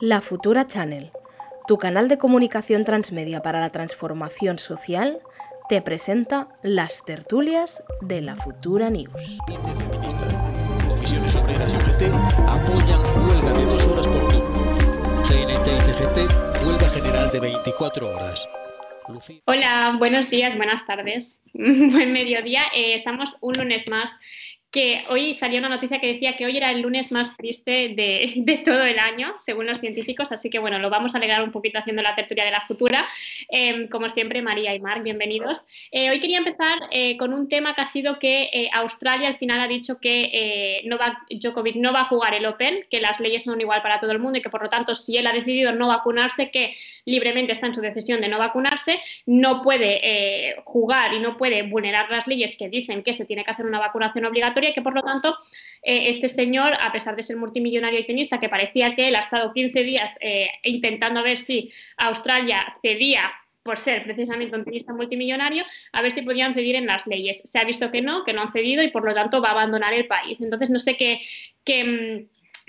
La Futura Channel, tu canal de comunicación transmedia para la transformación social, te presenta las tertulias de la Futura News. Comisiones Obreras y UGT apoyan huelga de dos horas por turno. CNT y CGT, huelga general de 24 horas. Hola, buenos días, buenas tardes, buen mediodía. Eh, estamos un lunes más que hoy salió una noticia que decía que hoy era el lunes más triste de, todo el año, según los científicos, así que bueno, lo vamos a alegrar un poquito haciendo la tertulia de la futura. Eh, como siempre, María y Marc, bienvenidos. Eh, hoy quería empezar eh, con un tema que ha sido que eh, Australia al final ha dicho que Novak Djokovic no va a jugar el Open, que las leyes son igual para todo el mundo y que por lo tanto si él ha decidido no vacunarse, que libremente está en su decisión de no vacunarse, no puede jugar y no puede vulnerar las leyes que dicen que se tiene que hacer una vacunación obligatoria y que por lo tanto eh, este señor, a pesar de ser multimillonario y tenista, que parecía que él ha estado 15 días eh, intentando ver si Australia cedía por ser precisamente un tenista multimillonario, a ver si podían ceder en las leyes. Se ha visto que no, que no han cedido y por lo tanto va a abandonar el país. Entonces no sé qué... qué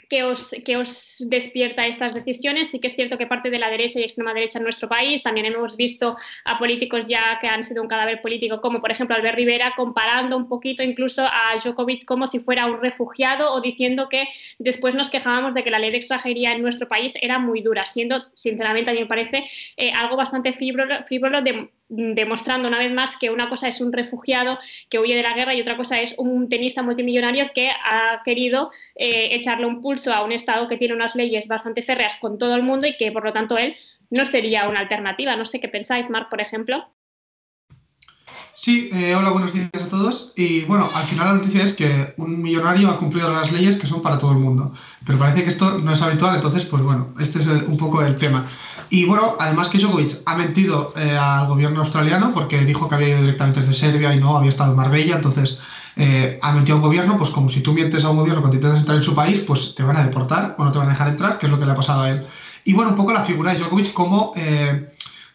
que os, que os despierta estas decisiones. Sí que es cierto que parte de la derecha y extrema derecha en nuestro país, también hemos visto a políticos ya que han sido un cadáver político, como por ejemplo Albert Rivera, comparando un poquito incluso a Djokovic como si fuera un refugiado o diciendo que después nos quejábamos de que la ley de extranjería en nuestro país era muy dura, siendo, sinceramente, a mí me parece eh, algo bastante frívolo, de demostrando una vez más que una cosa es un refugiado que huye de la guerra y otra cosa es un tenista multimillonario que ha querido eh, echarle un pulso a un Estado que tiene unas leyes bastante férreas con todo el mundo y que por lo tanto él no sería una alternativa. No sé qué pensáis, Marc, por ejemplo. Sí, eh, hola, buenos días a todos. Y bueno, al final la noticia es que un millonario ha cumplido las leyes que son para todo el mundo. Pero parece que esto no es habitual, entonces, pues bueno, este es un poco el tema. Y bueno, además que Djokovic ha mentido eh, al gobierno australiano porque dijo que había ido directamente desde Serbia y no había estado en Marbella, entonces eh, ha mentido a un gobierno, pues como si tú mientes a un gobierno cuando intentas entrar en su país, pues te van a deportar o no te van a dejar entrar, que es lo que le ha pasado a él. Y bueno, un poco la figura de Djokovic como, eh,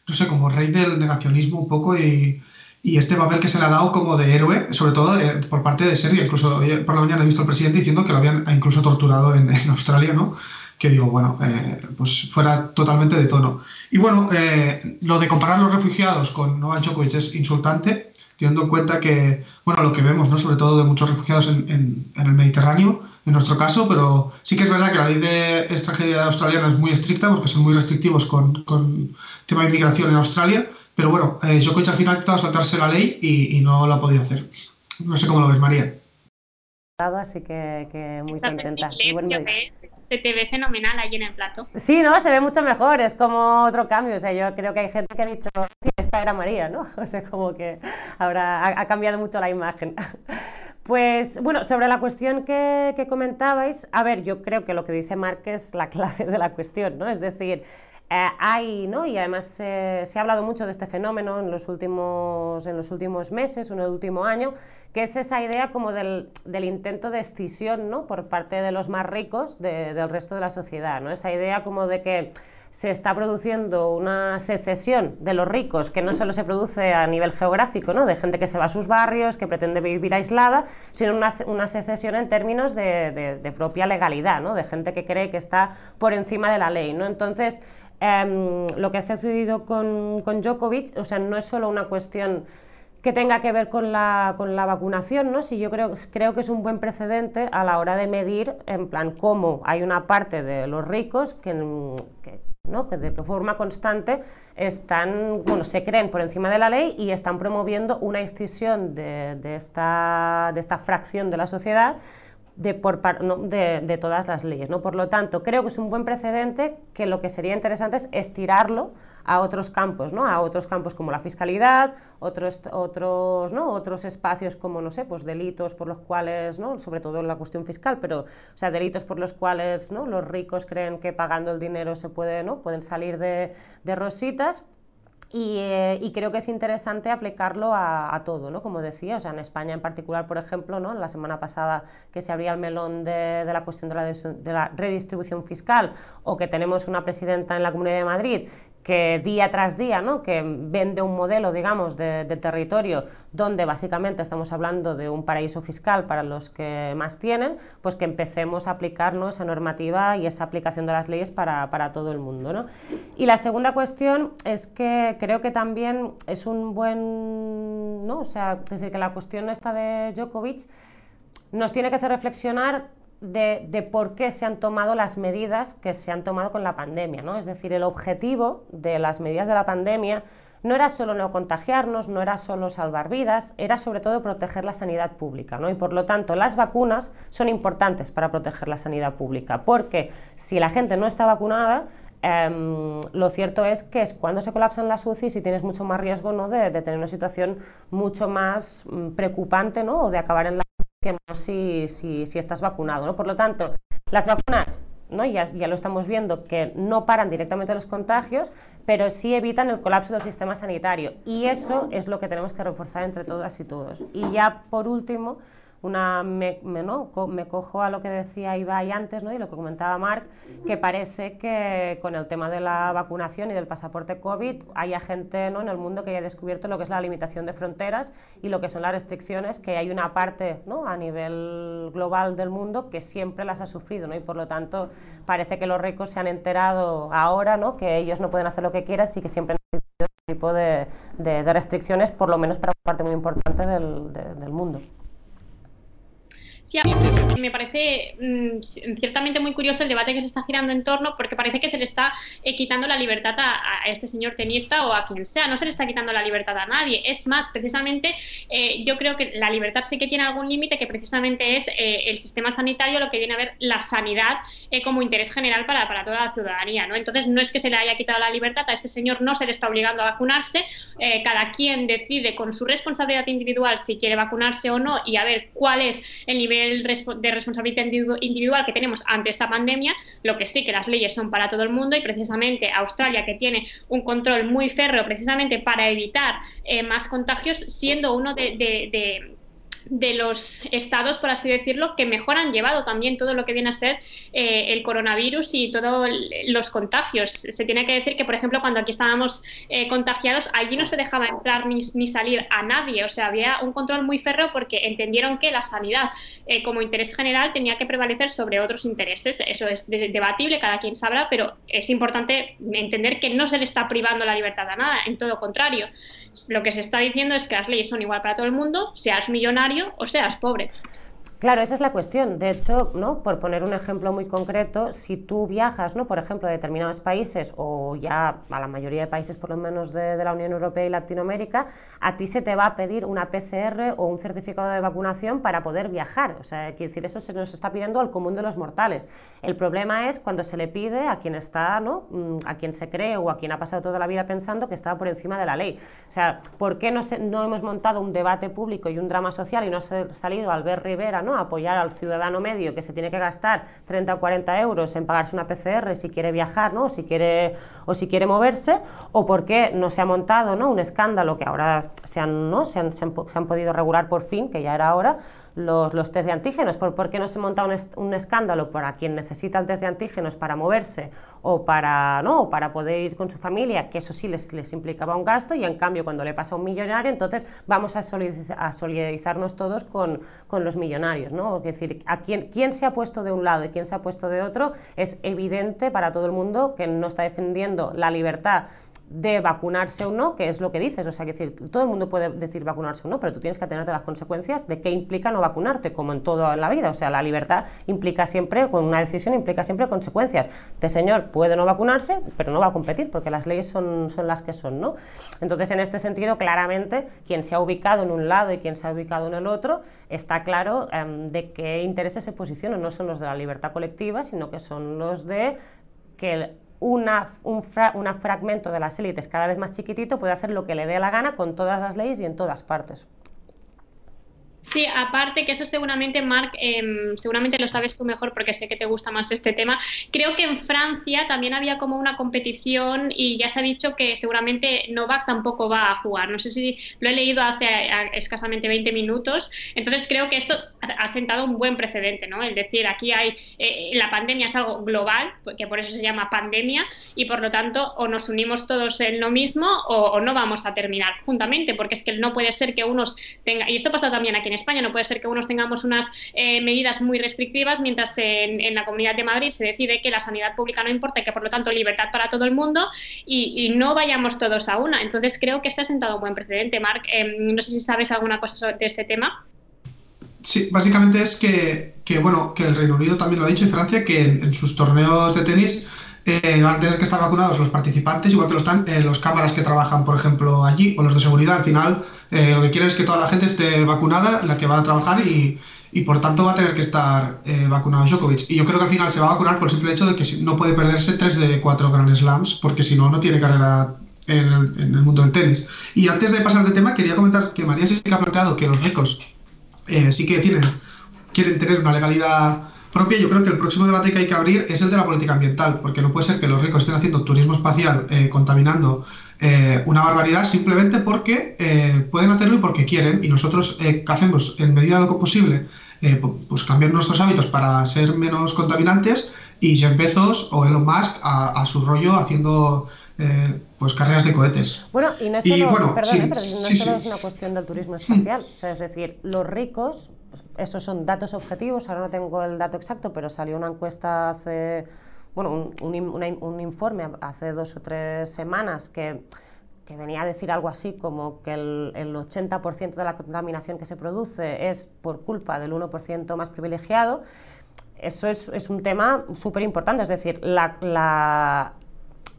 no sé, como rey del negacionismo un poco y, y, este papel que se le ha dado como de héroe, sobre todo de, por parte de Serbia. Incluso por la mañana he visto al presidente diciendo que lo habían incluso torturado en, Australia, ¿no? que digo, bueno, eh, pues fuera totalmente de tono. Y bueno, eh, lo de comparar los refugiados con Novak Djokovic es insultante, teniendo en cuenta que, bueno, lo que vemos, ¿no? sobre todo de muchos refugiados en, el Mediterráneo, en nuestro caso, pero sí que es verdad que la ley de extranjería australiana es muy estricta, porque son muy restrictivos con, con tema de inmigración en Australia, pero bueno, eh, Djokovic al final ha intentado saltarse la ley y, y no lo ha podido hacer. No sé cómo lo ves, María. Así que, que muy contenta. Y bueno, se te ve fenomenal ahí en el plato. Sí, no, se ve mucho mejor, es como otro cambio. O sea, yo creo que hay gente que ha dicho, esta era María, ¿no? O sea, como que ahora ha, ha cambiado mucho la imagen. Pues bueno, sobre la cuestión que, comentabais, a ver, yo creo que lo que dice Marc es la clave de la cuestión, ¿no? Es decir, eh, hay, ¿no? Y además eh, se ha hablado mucho de este fenómeno en los últimos, en los últimos meses, en el último año, que es esa idea como del, intento de escisión, ¿no? Por parte de los más ricos de, del resto de la sociedad, ¿no? Esa idea como de que se está produciendo una secesión de los ricos que no solo se produce a nivel geográfico, ¿no? de gente que se va a sus barrios, que pretende vivir aislada, sino una, una secesión en términos de, de, propia legalidad, ¿no? de gente que cree que está por encima de la ley. ¿no? Entonces, eh, lo que ha sucedido con, con Djokovic, o sea, no es solo una cuestión que tenga que ver con la, con la vacunación, ¿no? Sí, yo creo, creo que es un buen precedente a la hora de medir, en plan, cómo hay una parte de los ricos que ¿no? que de forma constante están, bueno, se creen por encima de la ley y están promoviendo una extinción de, de, esta, de esta fracción de la sociedad de, por, de, todas las leyes. ¿no? Por lo tanto, creo que es un buen precedente que lo que sería interesante es estirarlo a otros campos, ¿no? a otros campos como la fiscalidad, otros, otros, ¿no? otros espacios como, no sé, pues delitos por los cuales, ¿no? sobre todo en la cuestión fiscal, pero o sea, delitos por los cuales ¿no? los ricos creen que pagando el dinero se puede, ¿no? pueden salir de, de rositas, y, eh, y, creo que es interesante aplicarlo a, todo, ¿no? Como decía, o sea, en España en particular, por ejemplo, ¿no? La semana pasada que se abría el melón de, la cuestión de la, redistribución fiscal o que tenemos una presidenta en la Comunidad de Madrid que día tras día, ¿no? que vende un modelo, digamos, de, territorio donde básicamente estamos hablando de un paraíso fiscal para los que más tienen, pues que empecemos a aplicar esa normativa y esa aplicación de las leyes para, para todo el mundo. ¿no? Y la segunda cuestión es que creo que también es un buen, ¿no? o sea, es decir, que la cuestión esta de Djokovic nos tiene que hacer reflexionar de, por qué se han tomado las medidas que se han tomado con la pandemia. ¿no? Es decir, el objetivo de las medidas de la pandemia no era solo no contagiarnos, no era solo salvar vidas, era sobre todo proteger la sanidad pública. ¿no? Y por lo tanto, las vacunas son importantes para proteger la sanidad pública, porque si la gente no está vacunada, em, lo cierto es que es cuando se colapsan las UCIs y tienes mucho más riesgo ¿no? de, tener una situación mucho más mm, preocupante ¿no? o de acabar en la que no si, si, si estás vacunado. ¿no? Por lo tanto, las vacunas ¿no? Ya, ya, lo estamos viendo, que no paran directamente los contagios, pero sí evitan el colapso del sistema sanitario. Y eso es lo que tenemos que reforzar entre todas y todos. Y ya por último, una, me, ¿no? me cojo a lo que decía Ibai antes ¿no? y lo que comentaba Marc, que parece que con el tema de la vacunación y del pasaporte COVID haya gente ¿no? en el mundo que haya descubierto lo que es la limitación de fronteras y lo que son las restricciones, que hay una parte ¿no? a nivel global del mundo que siempre las ha sufrido ¿no? y por lo tanto parece que los ricos se han enterado ahora ¿no? que ellos no pueden hacer lo que quieran y que siempre necesitan este tipo de, de, de, restricciones, por lo menos para una parte muy importante del, de, del mundo me parece mm, ciertamente muy curioso el debate que se está girando en torno, porque parece que se le está eh, quitando la libertad a, este señor tenista o a quien sea. No se le está quitando la libertad a nadie. Es más, precisamente, eh, yo creo que la libertad sí que tiene algún límite, que precisamente es eh, el sistema sanitario, lo que viene a ver la sanidad como interés general para, para, toda la ciudadanía. ¿no? Entonces, no es que se le haya quitado la libertad a este señor, no se le está obligando a vacunarse. cada quien decide con su responsabilidad individual si quiere vacunarse o no y a ver cuál es el nivel de responsabilidad individual que tenemos ante esta pandemia, lo que sí que las leyes son para todo el mundo y precisamente Australia, que tiene un control muy férreo precisamente para evitar eh, más contagios, siendo uno de de los estados, por así decirlo, que mejor han llevado también todo lo que viene a ser eh, el coronavirus y todos los contagios. Se tiene que decir que, por ejemplo, cuando aquí estábamos eh, contagiados, allí no se dejaba entrar ni, ni, salir a nadie. O sea, había un control muy férreo porque entendieron que la sanidad eh, como interés general tenía que prevalecer sobre otros intereses. Eso es debatible, cada quien sabrá, pero es importante entender que no se le está privando la libertad a nada, en todo contrario lo que se está diciendo es que las leyes son igual para todo el mundo, seas millonario o seas pobre. Claro, esa es la cuestión. De hecho, ¿no? por poner un ejemplo muy concreto, si tú viajas, ¿no? por ejemplo, a determinados países o ya a la mayoría de países, por lo menos de, de, la Unión Europea y Latinoamérica, a ti se te va a pedir una PCR o un certificado de vacunación para poder viajar. O sea, quiere decir, eso se nos está pidiendo al común de los mortales. El problema es cuando se le pide a quien está, ¿no? Mm, a quien se cree o a quien ha pasado toda la vida pensando que está por encima de la ley. O sea, ¿por qué no, se, no hemos montado un debate público y un drama social y no ha salido Albert Rivera, ¿no? Apoyar al ciudadano medio que se tiene que gastar 30 o 40 euros en pagarse una PCR si quiere viajar ¿no? o, si quiere, o si quiere moverse, o por qué no se ha montado ¿no? un escándalo que ahora se han, ¿no? se han, se han, se han podido regular por fin, que ya era hora, los, los test de antígenos, ¿por, ¿por qué no se monta un, un, escándalo para quien necesita el test de antígenos para moverse o para, ¿no? para poder ir con su familia, que eso sí les, les, implicaba un gasto, y en cambio cuando le pasa a un millonario, entonces vamos a, a solidarizarnos todos con, con, los millonarios. ¿no? Es decir, a quién, quién se ha puesto de un lado y quién se ha puesto de otro, es evidente para todo el mundo que no está defendiendo la libertad de vacunarse o no, que es lo que dices, o sea, que decir, todo el mundo puede decir vacunarse o no, pero tú tienes que atenerte las consecuencias de qué implica no vacunarte, como en toda la vida, o sea, la libertad implica siempre, con una decisión implica siempre consecuencias. Este señor puede no vacunarse, pero no va a competir, porque las leyes son, son las que son, ¿no? Entonces, en este sentido, claramente, quien se ha ubicado en un lado y quien se ha ubicado en el otro, está claro um, de qué intereses se posicionan, no son los de la libertad colectiva, sino que son los de que una, un, fra, una, fragmento de las élites cada vez más chiquitito puede hacer lo que le dé la gana con todas las leyes y en todas partes. Sí, aparte que eso seguramente, Marc, em, seguramente lo sabes tú mejor porque sé que te gusta más este tema. Creo que en Francia también había como una competición y ya se ha dicho que seguramente Novak tampoco va a jugar. No sé si lo he leído hace escasamente 20 minutos. Entonces creo que esto ha sentado un buen precedente, ¿no? Es decir, aquí hay, eh, la pandemia es algo global, que por eso se llama pandemia, y por lo tanto o nos unimos todos en lo mismo o, o no vamos a terminar juntamente, porque es que no puede ser que unos tengan, y esto pasa también aquí en España, no puede ser que unos tengamos unas eh, medidas muy restrictivas mientras en, la Comunidad de Madrid se decide que la sanidad pública no importa y que por lo tanto libertad para todo el mundo y, no vayamos todos a una. Entonces creo que se ha sentado un buen precedente. Marc, em, no sé si sabes alguna cosa sobre este tema. Sí, básicamente es que, bueno, que el Reino Unido también lo ha dicho y Francia, que en sus torneos de tenis eh, van a tener que estar vacunados los participantes, igual que los, eh, los cámaras que trabajan, por ejemplo, allí, o los de seguridad. Al final, eh, lo que quieren es que toda la gente esté vacunada, la que va a trabajar, y, y por tanto va a tener que estar vacunado Djokovic. Y yo creo que al final se va a vacunar por el simple hecho de que no puede perderse 3 de 4 Grand Slams, porque si no, no tiene carrera en el, en el, mundo del tenis. Y antes de pasar de tema, quería comentar que María sí que ha planteado que los ricos sí que tienen, quieren tener una legalidad propia, yo creo que el próximo debate que hay que abrir es el de la política ambiental, porque no puede ser que los ricos estén haciendo turismo espacial eh, contaminando eh, una barbaridad simplemente porque eh, pueden hacerlo y porque quieren, y nosotros ¿qué hacemos en medida de lo posible, pues cambiar nuestros hábitos para ser menos contaminantes y Jeff Bezos o Elon Musk a, su rollo haciendo pues carreras de cohetes. Bueno, y no solo, perdón, pero no solo es una cuestión del turismo espacial, o sea, es decir, los ricos pues, esos son datos objetivos, ahora no tengo el dato exacto, pero salió una encuesta hace, bueno, un, informe hace dos o tres semanas que, que, venía a decir algo así como que el, el 80% de la contaminación que se produce es por culpa del 1% más privilegiado. Eso es, es un tema súper importante, es decir, la,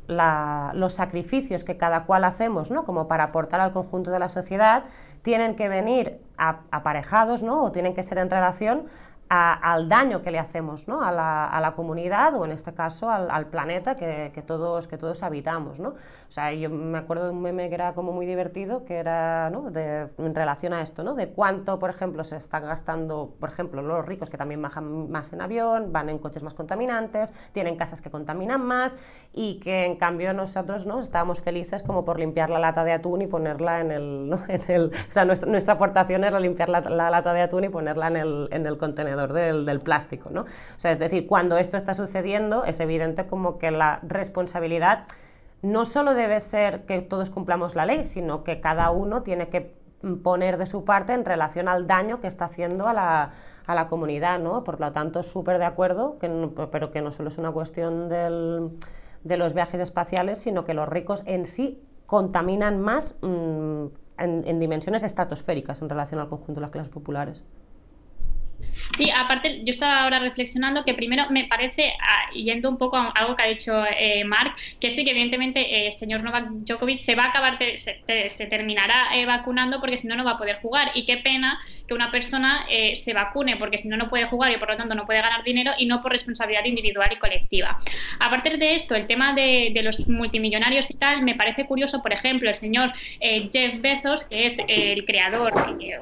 la, los sacrificios que cada cual hacemos ¿no? como para aportar al conjunto de la sociedad tienen que venir aparejados ¿no? o tienen que ser en relación al daño que le hacemos ¿no? a, la, a, la, comunidad o en este caso al, al planeta que, que, todos, que todos habitamos. ¿no? O sea, yo me acuerdo de un meme que era como muy divertido, que era ¿no? de, en relación a esto, ¿no? de cuánto, por ejemplo, se están gastando, por ejemplo, los ricos que también bajan más en avión, van en coches más contaminantes, tienen casas que contaminan más y que en cambio nosotros ¿no? estábamos felices como por limpiar la lata de atún y ponerla en el... ¿no? En el o sea, nuestra, nuestra, aportación era limpiar la, la, lata de atún y ponerla en el, en el contenedor del, plástico. ¿no? O sea, es decir, cuando esto está sucediendo, es evidente como que la responsabilidad no solo debe ser que todos cumplamos la ley, sino que cada uno tiene que poner de su parte en relación al daño que está haciendo a la, a la comunidad, ¿no? Por lo tanto, súper de acuerdo, que pero que no solo es una cuestión del, de los viajes espaciales, sino que los ricos en sí contaminan más mm, en, en dimensiones estratosféricas en relación al conjunto de las clases populares. Sí, aparte, yo estaba ahora reflexionando que primero me parece, ah, yendo un poco a algo que ha dicho eh, Marc, que sí que evidentemente el eh, señor Novak Djokovic se va a acabar, se, terminará eh, vacunando porque si no, no va a poder jugar. Y qué pena que una persona se vacune porque si no, no puede jugar y por lo tanto no puede ganar dinero y no por responsabilidad individual y colectiva. Aparte de esto, el tema de, los multimillonarios y tal, me parece curioso, por ejemplo, el señor Jeff Bezos, que es el creador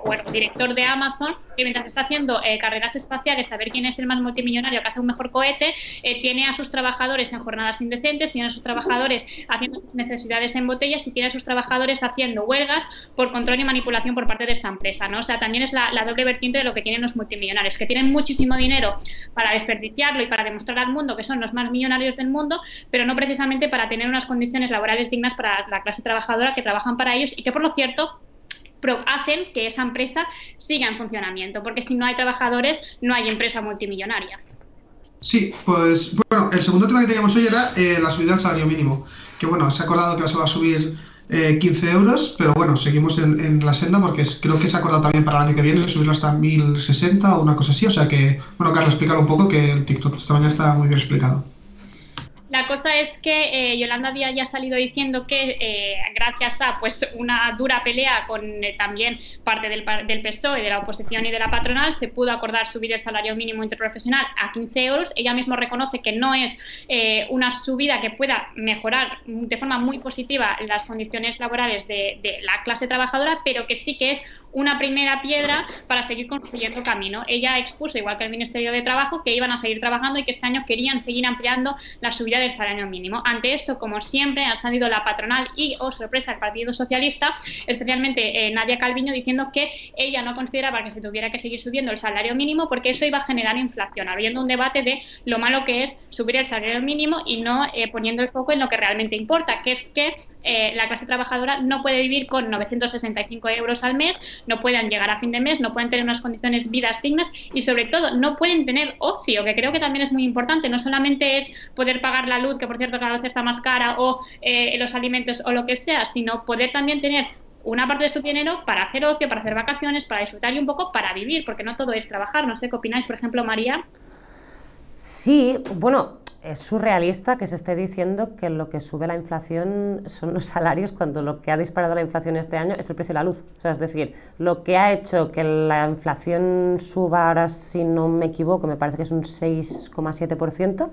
o el director de Amazon, que mientras está haciendo carreras espaciales, saber quién es el más multimillonario que hace un mejor cohete, eh, tiene a sus trabajadores en jornadas indecentes, tiene a sus trabajadores haciendo necesidades en botellas y tiene a sus trabajadores haciendo huelgas por control y manipulación por parte de esta empresa. ¿no? O sea, también es la, doble vertiente de lo que tienen los multimillonarios, que tienen muchísimo dinero para desperdiciarlo y para demostrar al mundo que son los más millonarios del mundo, pero no precisamente para tener unas condiciones laborales dignas para la clase trabajadora que trabajan para ellos y que, por lo cierto, hacen que esa empresa siga en funcionamiento, porque si no hay trabajadores, no hay empresa multimillonaria. Sí, pues bueno, el segundo tema que teníamos hoy era eh, la subida del salario mínimo, que bueno, se ha acordado que se va a subir 15 eh, euros, pero bueno, seguimos en, la senda porque creo que se ha acordado también para el año que viene subirlo hasta 1060 o una cosa así, o sea que, bueno, Carlos, explícalo un poco que el TikTok esta mañana está muy bien explicado. La cosa es que eh, Yolanda Díaz ya salido diciendo que eh, gracias a pues una dura pelea con eh, también parte del, del, PSOE, de la oposición y de la patronal, se pudo acordar subir el salario mínimo interprofesional a 15 euros. Ella misma reconoce que no es una subida que pueda mejorar de forma muy positiva las condiciones laborales de, de la clase trabajadora, pero que sí que es una primera piedra para seguir construyendo camino. Ella expuso, igual que el Ministerio de Trabajo, que iban a seguir trabajando y que este año querían seguir ampliando la subida del salario mínimo. Ante esto, como siempre, ha salido la patronal y, oh sorpresa, el Partido Socialista, especialmente eh, Nadia Calviño, diciendo que ella no consideraba que se tuviera que seguir subiendo el salario mínimo porque eso iba a generar inflación, abriendo un debate de lo malo que es subir el salario mínimo y no eh, poniendo el foco en lo que realmente importa, que es que eh, la clase trabajadora no puede vivir con 965 euros al mes, no pueden llegar a fin de mes, no pueden tener unas condiciones vidas dignas y sobre todo no pueden tener ocio, que creo que también es muy importante. No solamente es poder pagar la luz, que por cierto cada vez está más cara, o eh, los alimentos o lo que sea, sino poder también tener una parte de su dinero para hacer ocio, para hacer vacaciones, para disfrutar y un poco para vivir, porque no todo es trabajar. No sé qué opináis, por ejemplo, María. Sí, bueno, es surrealista que se esté diciendo que lo que sube la inflación son los salarios cuando lo que ha disparado la inflación este año es el precio de la luz. O sea, es decir, lo que ha hecho que la inflación suba ahora, si no me equivoco, me parece que es un 6,7%,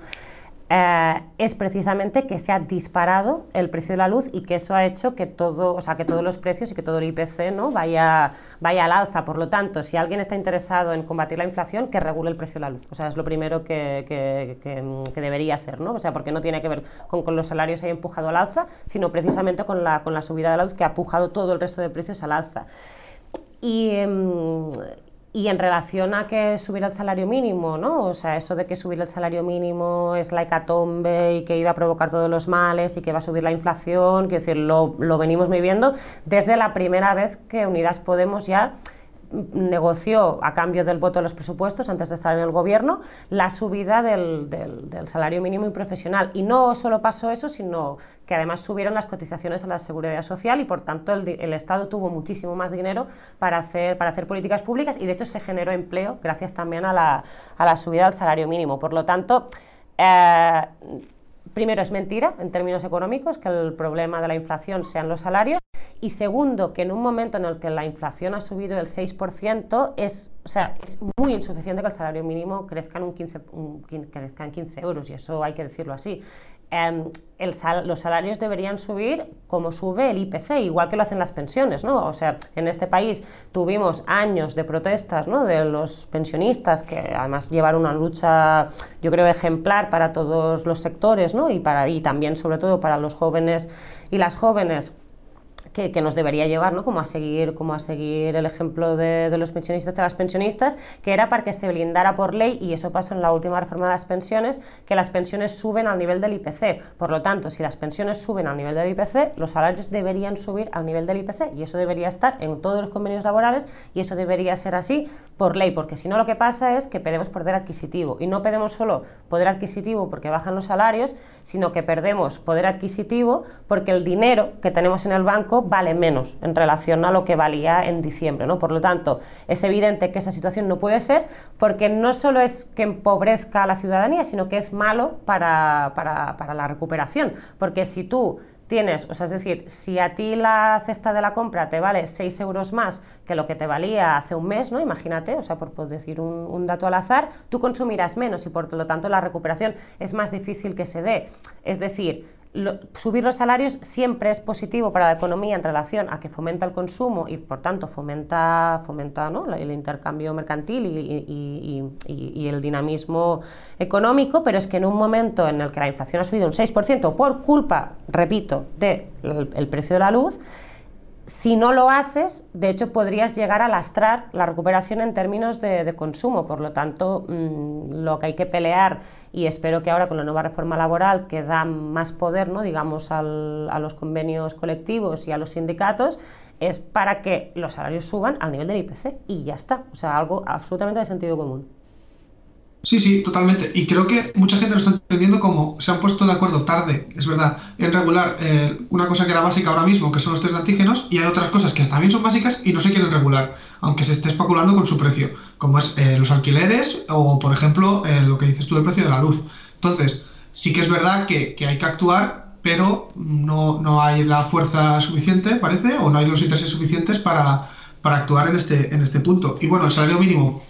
eh, es precisamente que se ha disparado el precio de la luz y que eso ha hecho que todo, o sea, que todos los precios y que todo el IPC ¿no? vaya, vaya al alza. Por lo tanto, si alguien está interesado en combatir la inflación, que regule el precio de la luz. O sea, es lo primero que, que, debería hacer, ¿no? O sea, porque no tiene que ver con que los salarios hayan empujado al alza, sino precisamente con la, con la subida de la luz que ha empujado todo el resto de precios al alza. Y, em, y en relación a que subir el salario mínimo, ¿no? O sea, eso de que subir el salario mínimo es la hecatombe y que iba a provocar todos los males y que va a subir la inflación, quiero decir, lo, lo venimos viviendo desde la primera vez que Unidas Podemos ya negoció a cambio del voto de los presupuestos antes de estar en el gobierno la subida del, del, salario mínimo y profesional. Y no solo pasó eso, sino que además subieron las cotizaciones a la seguridad social y por tanto el, Estado tuvo muchísimo más dinero para hacer, para hacer políticas públicas y de hecho se generó empleo gracias también a la, a la subida del salario mínimo. Por lo tanto, eh, primero es mentira en términos económicos que el problema de la inflación sean los salarios y segundo, que en un momento en el que la inflación ha subido el 6%, es, o sea, es muy insuficiente que el salario mínimo crezca en, un 15, crezca en 15 euros, y eso hay que decirlo así. Em, el los salarios deberían subir como sube el IPC, igual que lo hacen las pensiones, ¿no? O sea, en este país tuvimos años de protestas, ¿no? De los pensionistas que además llevaron una lucha, yo creo, ejemplar para todos los sectores, ¿no? Y, para, y también, sobre todo, para los jóvenes y las jóvenes que, nos debería llevar, ¿no? como, a seguir, como a seguir el ejemplo de, los pensionistas y las pensionistas, que era para que se blindara por ley, y eso pasó en la última reforma de las pensiones, que las pensiones suben al nivel del IPC. Por lo tanto, si las pensiones suben al nivel del IPC, los salarios deberían subir al nivel del IPC, y eso debería estar en todos los convenios laborales, y eso debería ser así por ley, porque si no lo que pasa es que perdemos poder adquisitivo, y no perdemos solo poder adquisitivo porque bajan los salarios, sino que perdemos poder adquisitivo porque el dinero que tenemos en el banco vale menos en relación a lo que valía en diciembre. ¿no? Por lo tanto, es evidente que esa situación no puede ser porque no solo es que empobrezca a la ciudadanía, sino que es malo para, para, la recuperación. Porque si tú tienes, o sea, es decir, si a ti la cesta de la compra te vale 6 euros más que lo que te valía hace un mes, ¿no? Imagínate, o sea, por, por decir un, un, dato al azar, tú consumirás menos y por lo tanto la recuperación es más difícil que se dé. Es decir, subir los salarios siempre es positivo para la economía en relación a que fomenta el consumo y por tanto fomenta, fomenta el intercambio mercantil y, el dinamismo económico, pero es que en un momento en el que la inflación ha subido un 6% por culpa, repito, del el precio de la luz, si no lo haces, de hecho podrías llegar a lastrar la recuperación en términos de, consumo. Por lo tanto, mm, lo que hay que pelear, y espero que ahora con la nueva reforma laboral que da más poder, ¿no? digamos, a los convenios colectivos y a los sindicatos, es para que los salarios suban al nivel del IPC y ya está. O sea, algo absolutamente de sentido común. Sí, sí, totalmente. Y creo que mucha gente lo está entendiendo como se han puesto de acuerdo tarde, es verdad, en regular eh, una cosa que era básica ahora mismo, que son los test de antígenos, y hay otras cosas que también son básicas y no se quieren regular, aunque se esté especulando con su precio, como es eh, los alquileres o, por ejemplo, eh, lo que dices tú del precio de la luz. Entonces, Sí que es verdad que, hay que actuar, pero no, no, hay la fuerza suficiente, parece, o no hay los intereses suficientes para, para actuar en este, en este punto. Y bueno, el salario mínimo,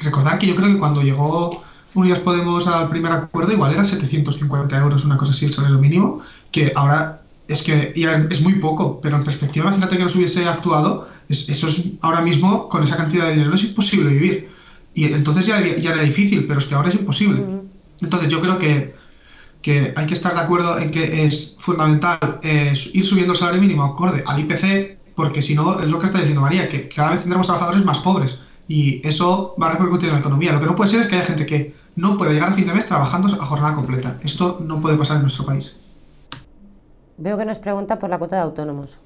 recordad que yo creo que cuando llegó Unidas Podemos al primer acuerdo, igual era 750 euros, una cosa así, el salario mínimo, que ahora es que ya es muy poco, pero en perspectiva, imagínate que no se hubiese actuado, eso es ahora mismo, con esa cantidad de dinero, es imposible vivir. Y entonces ya, ya era difícil, pero es que ahora es imposible. Entonces yo creo que, que hay que estar de acuerdo en que es fundamental eh, ir subiendo el salario mínimo acorde al IPC, porque si no, es lo que está diciendo María, que cada vez tendremos trabajadores más pobres y eso va a repercutir en la economía. Lo que no puede ser es que haya gente que no puede llegar a fin de mes trabajando a jornada completa. Esto no puede pasar en nuestro país. Veo que nos pregunta por la cuota de autónomos.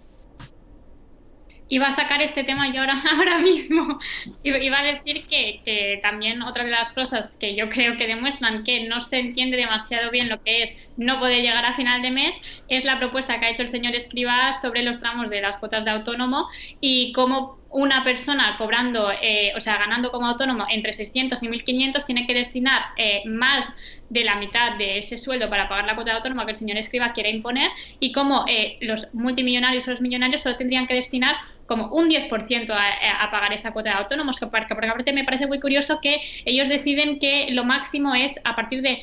Iba a sacar este tema yo ahora, ahora mismo. Iba a decir que, que, también otra de las cosas que yo creo que demuestran que no se entiende demasiado bien lo que es no poder llegar a final de mes es la propuesta que ha hecho el señor Escribá sobre los tramos de las cuotas de autónomo y cómo una persona cobrando, eh, o sea, ganando como autónomo entre 600 y 1.500 tiene que destinar eh, más de la mitad de ese sueldo para pagar la cuota de autónomo que el señor escriba quiere imponer y como eh, los multimillonarios o los millonarios solo tendrían que destinar como un 10% a, a, pagar esa cuota de autónomos, que porque aparte me parece muy curioso que ellos deciden que lo máximo es a partir de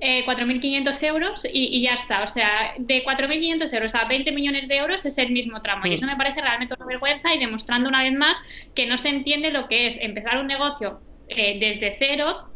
4.500 eh, euros y, ya está. O sea, de 4.500 euros a 20 millones de euros es el mismo tramo. Y eso me parece realmente una vergüenza y demostrando una vez más que no se entiende lo que es empezar un negocio eh, desde cero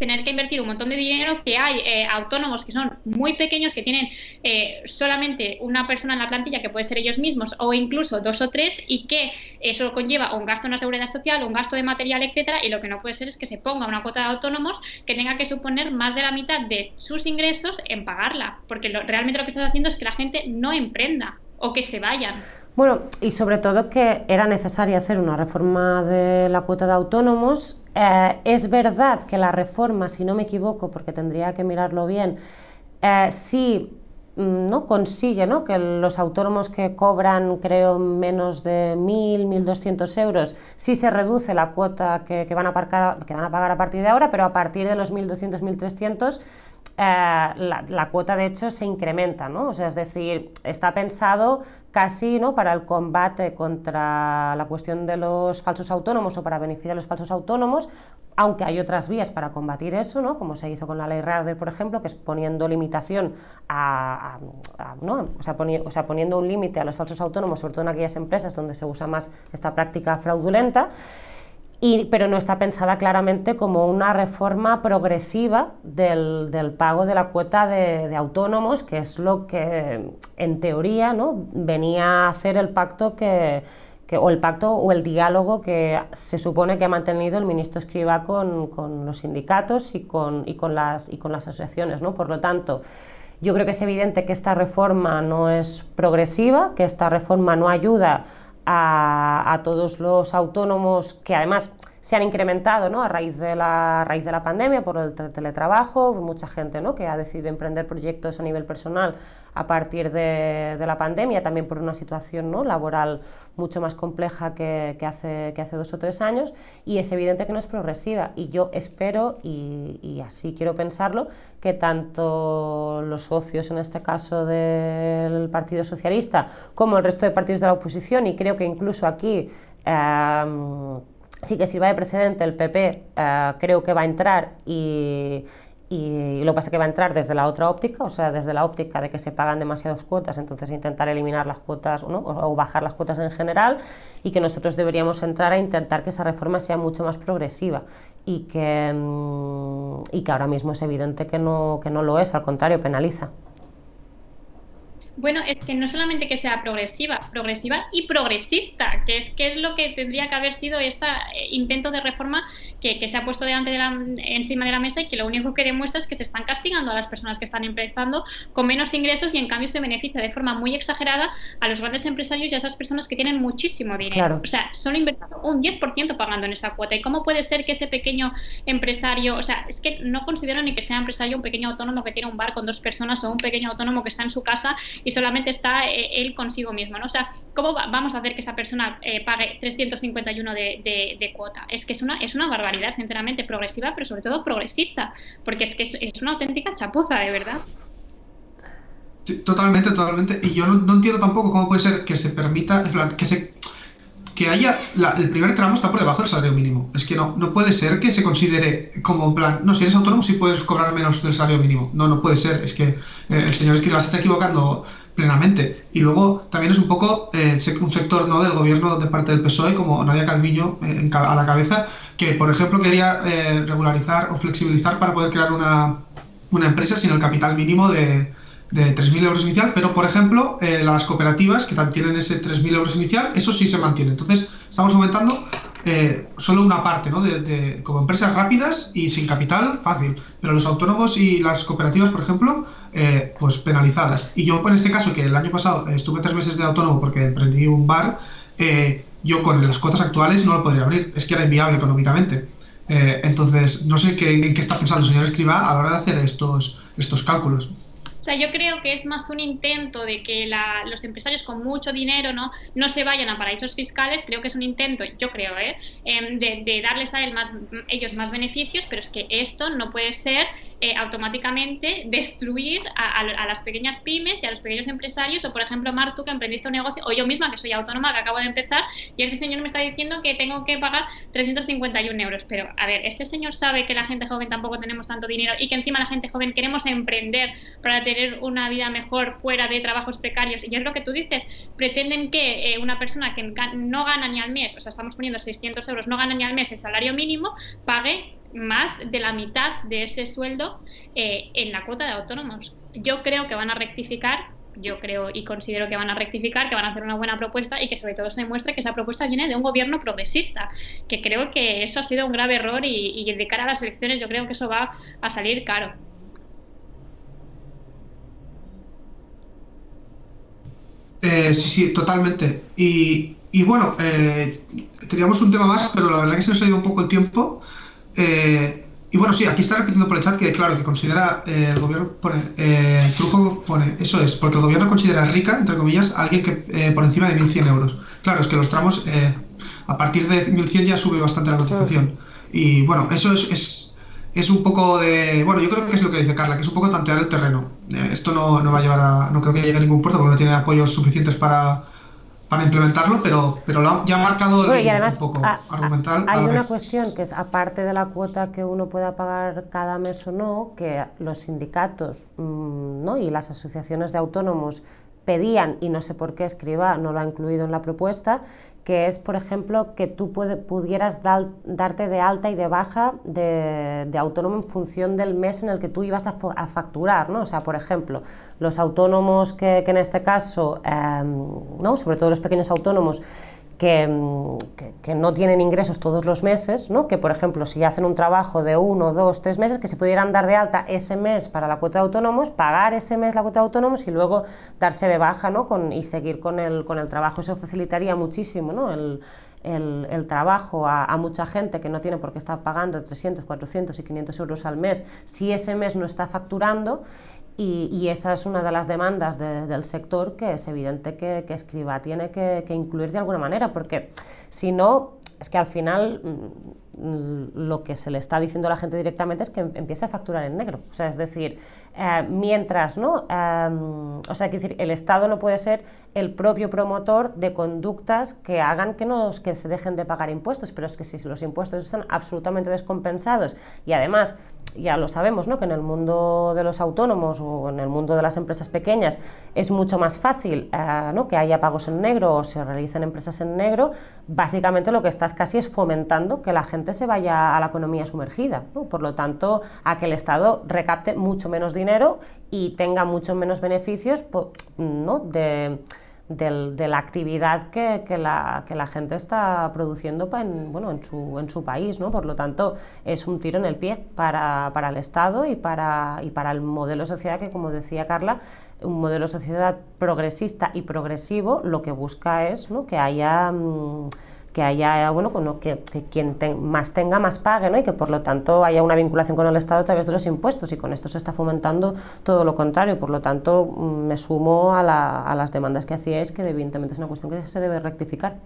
tener que invertir un montón de dinero, que hay eh, autónomos que son muy pequeños, que tienen eh, solamente una persona en la plantilla, que puede ser ellos mismos, o incluso dos o tres, y que eso conlleva un gasto en la seguridad social, un gasto de material, etcétera, y lo que no puede ser es que se ponga una cuota de autónomos que tenga que suponer más de la mitad de sus ingresos en pagarla, porque realmente lo que estás haciendo es que la gente no emprenda o que se vayan. Bueno, y sobre todo que era necesario hacer una reforma de la cuota de autónomos. Eh, es verdad que la reforma, si no me equivoco, porque tendría que mirarlo bien, eh, sí mm, ¿no? consigue ¿no? que los autónomos que cobran, creo, menos de 1.000, 1.200 euros, sí se reduce la cuota que, van a pagar a partir de ahora, pero a partir de los 1.200, 1.300 eh, la, cuota de hecho se incrementa, ¿no? O sea, es decir, está pensado casi ¿no? para el combate contra la cuestión de los falsos autónomos o para beneficiar a los falsos autónomos, aunque hay otras vías para combatir eso, ¿no? como se hizo con la ley Rader, por ejemplo, que es poniendo limitación a, ¿no? o, sea, o sea, poniendo un límite a los falsos autónomos, sobre todo en aquellas empresas donde se usa más esta práctica fraudulenta pero no está pensada claramente como una reforma progresiva del, pago de la cuota de, autónomos, que es lo que en teoría ¿no? venía a hacer el pacto que, o el pacto o el diálogo que se supone que ha mantenido el ministro Escriba con, los sindicatos y con, y con, las, y con las asociaciones. ¿no? Por lo tanto, yo creo que es evidente que esta reforma no es progresiva, que esta reforma no ayuda a, todos los autónomos que además se han incrementado ¿no? a, raíz de la, raíz de la pandemia por el teletrabajo, mucha gente ¿no? que ha decidido emprender proyectos a nivel personal a partir de, la pandemia, también por una situación ¿no? laboral mucho más compleja que, hace, que hace dos o tres años, y es evidente que no es progresiva. Y yo espero, y, así quiero pensarlo, que tanto los socios, en este caso del Partido Socialista, como el resto de partidos de la oposición, y creo que incluso aquí... Em, sí que sirva de precedente el PP, eh, creo que va a entrar y, y lo que pasa es que va a entrar desde la otra óptica, o sea, desde la óptica de que se pagan demasiadas cuotas, entonces intentar eliminar las cuotas o, bajar las cuotas en general y que nosotros deberíamos entrar a intentar que esa reforma sea mucho más progresiva y que, mm, y que ahora mismo es evidente que no, que no lo es, al contrario, penaliza. Bueno, es que no solamente que sea progresiva, progresiva y progresista, que es, que es lo que tendría que haber sido este intento de reforma que, se ha puesto delante de la, encima de la mesa y que lo único que demuestra es que se están castigando a las personas que están empezando con menos ingresos y en cambio se beneficia de forma muy exagerada a los grandes empresarios y a esas personas que tienen muchísimo dinero. O sea, solo invertido un 10% pagando en esa cuota. ¿Y cómo puede ser que ese pequeño empresario, o sea, es que no considero ni que sea empresario un pequeño autónomo que tiene un bar con dos personas o un pequeño autónomo que está en su casa y y solamente está eh, él consigo mismo. ¿no? O sea, ¿cómo vamos a hacer que esa persona eh, pague 351 de, de, cuota? Es que es una, es una barbaridad, sinceramente, progresiva, pero sobre todo progresista, porque es que es, una auténtica chapuza, de verdad. Totalmente, totalmente. Y yo no, no, entiendo tampoco cómo puede ser que se permita, en plan, que se que haya el primer tramo está por debajo del salario mínimo. Es que no, no puede ser que se considere como un plan, no, si eres autónomo sí puedes cobrar menos del salario mínimo. No, no puede ser. Es que eh, el señor Escrivá se está equivocando plenamente. Y luego también es un poco eh, un sector ¿no? del gobierno de parte del PSOE, como Nadia Calviño eh, a la cabeza, que por ejemplo quería regularizar o flexibilizar para poder crear una, una empresa sin el capital mínimo de, de 3.000 euros inicial, pero por ejemplo, eh, las cooperativas que tienen ese 3.000 euros inicial, eso sí se mantiene. Entonces, estamos aumentando eh, solo una parte, ¿no? De, como empresas rápidas y sin capital, fácil. Pero los autónomos y las cooperativas, por ejemplo, eh, pues penalizadas. Y yo, en este caso, que el año pasado estuve tres meses de autónomo porque emprendí un bar, yo con las cuotas actuales no lo podría abrir. Es que era inviable económicamente. entonces, no sé en qué está pensando el señor Escriba a la hora de hacer estos cálculos. O sea, yo creo que es más un intento de que los empresarios con mucho dinero ¿no? no se vayan a paraísos fiscales, creo que es un intento, yo creo, ¿eh? Em, de, darles a él más, ellos más beneficios, pero es que esto no puede ser eh, automáticamente destruir a, las pequeñas pymes y a los pequeños empresarios, o por ejemplo, Martu, que emprendiste un negocio, o yo misma, que soy autónoma, que acabo de empezar, y este señor me está diciendo que tengo que pagar 351 euros. Pero, a ver, este señor sabe que la gente joven tampoco tenemos tanto dinero y que encima la gente joven queremos emprender para tener una vida mejor fuera de trabajos precarios. Y es lo que tú dices, pretenden que eh, una persona que no gana ni al mes, o sea, estamos poniendo 600 euros, no gana ni al mes el salario mínimo, pague más de la mitad de ese sueldo eh, en la cuota de autónomos. Yo creo que van a rectificar, yo creo y considero que van a rectificar, que van a hacer una buena propuesta y que sobre todo se demuestre que esa propuesta viene de un gobierno progresista, que creo que eso ha sido un grave error y, y de cara a las elecciones yo creo que eso va a salir caro. Eh, sí, sí, totalmente. Y, bueno, eh, teníamos un tema más, pero la verdad que se nos ha ido un poco el tiempo. Eh, y bueno, sí, aquí está repitiendo por el chat que, claro, que considera el gobierno, pone, Trujo pone, eso es, porque el gobierno considera rica, entre comillas, a alguien que por encima de 1.100 euros. Claro, es que los tramos, a partir de 1.100 ya sube bastante la cotización. Y bueno, eso es es un poco de. Bueno, yo creo que es lo que dice Carla, que es un poco tantear el terreno. Eh, esto no, no, va a llevar a. No creo que llegue a ningún puerto porque no tiene apoyos suficientes para, para implementarlo, pero, pero ya ha marcado bueno, y además, un poco argumental. Hay una cuestión que es, aparte de la cuota que uno pueda pagar cada mes o no, que los sindicatos mm, ¿no? y las asociaciones de autónomos pedían, y no sé por qué Escriba no lo ha incluido en la propuesta, que es, por ejemplo, que tú pudieras darte de alta y de baja de, autónomo en función del mes en el que tú ibas a, facturar, ¿no? O sea, por ejemplo, los autónomos que, en este caso, em, ¿no? sobre todo los pequeños autónomos, Mm, que, no tienen ingresos todos los meses, ¿no? que por ejemplo si hacen un trabajo de uno, dos, tres meses, que se pudieran dar de alta ese mes para la cuota de autónomos, pagar ese mes la cuota de autónomos y luego darse de baja ¿no? con, y seguir con el, con el trabajo. Eso facilitaría muchísimo ¿no? el, el, trabajo a, a, mucha gente que no tiene por qué estar pagando 300, 400 y 500 euros al mes si ese mes no está facturando y, esa es una de las demandas del sector que es evidente que, que Escriba tiene que, que, incluir de alguna manera, porque si no, es que al final mm, lo que se le está diciendo a la gente directamente es que empiece a facturar en negro. O sea, es decir, eh, mientras, ¿no? Em, o sea, es decir, el Estado no puede ser el propio promotor de conductas que hagan que, nos, que se dejen de pagar impuestos, pero es que si los impuestos están absolutamente descompensados y además ya lo sabemos, ¿no? que en el mundo de los autónomos o en el mundo de las empresas pequeñas es mucho más fácil eh, ¿no? que haya pagos en negro o se realicen empresas en negro, básicamente lo que estás casi es fomentando que la gente se vaya a la economía sumergida. Por lo tanto, a que el Estado recapte mucho menos dinero y tenga mucho menos beneficios ¿no? de de la actividad que, que, la, que, la, gente está produciendo en, bueno, en, su, en su país. ¿no? Por lo tanto, es un tiro en el pie para, para, el Estado y para, y para el modelo de sociedad que, como decía Carla, un modelo de sociedad progresista y progresivo lo que busca es ¿no? que haya... Mm, que haya, bueno, que, que quien más tenga, más pague, ¿no? y que por lo tanto haya una vinculación con el Estado a través de los impuestos, y con esto se está fomentando todo lo contrario. Por lo tanto, mm, me sumo a, a las demandas que hacíais, que evidentemente es una cuestión que se debe rectificar.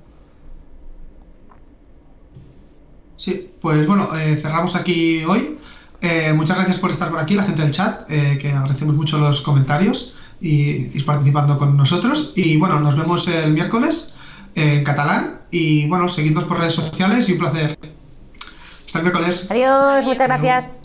Sí, pues bueno, eh, cerramos aquí hoy. Eh, muchas gracias por estar por aquí, la gente del chat, eh, que agradecemos mucho los comentarios y, participando con nosotros. Y bueno, nos vemos el miércoles en catalán y bueno, seguidnos por redes sociales y un placer. Hasta el miércoles. Adiós, muchas gracias.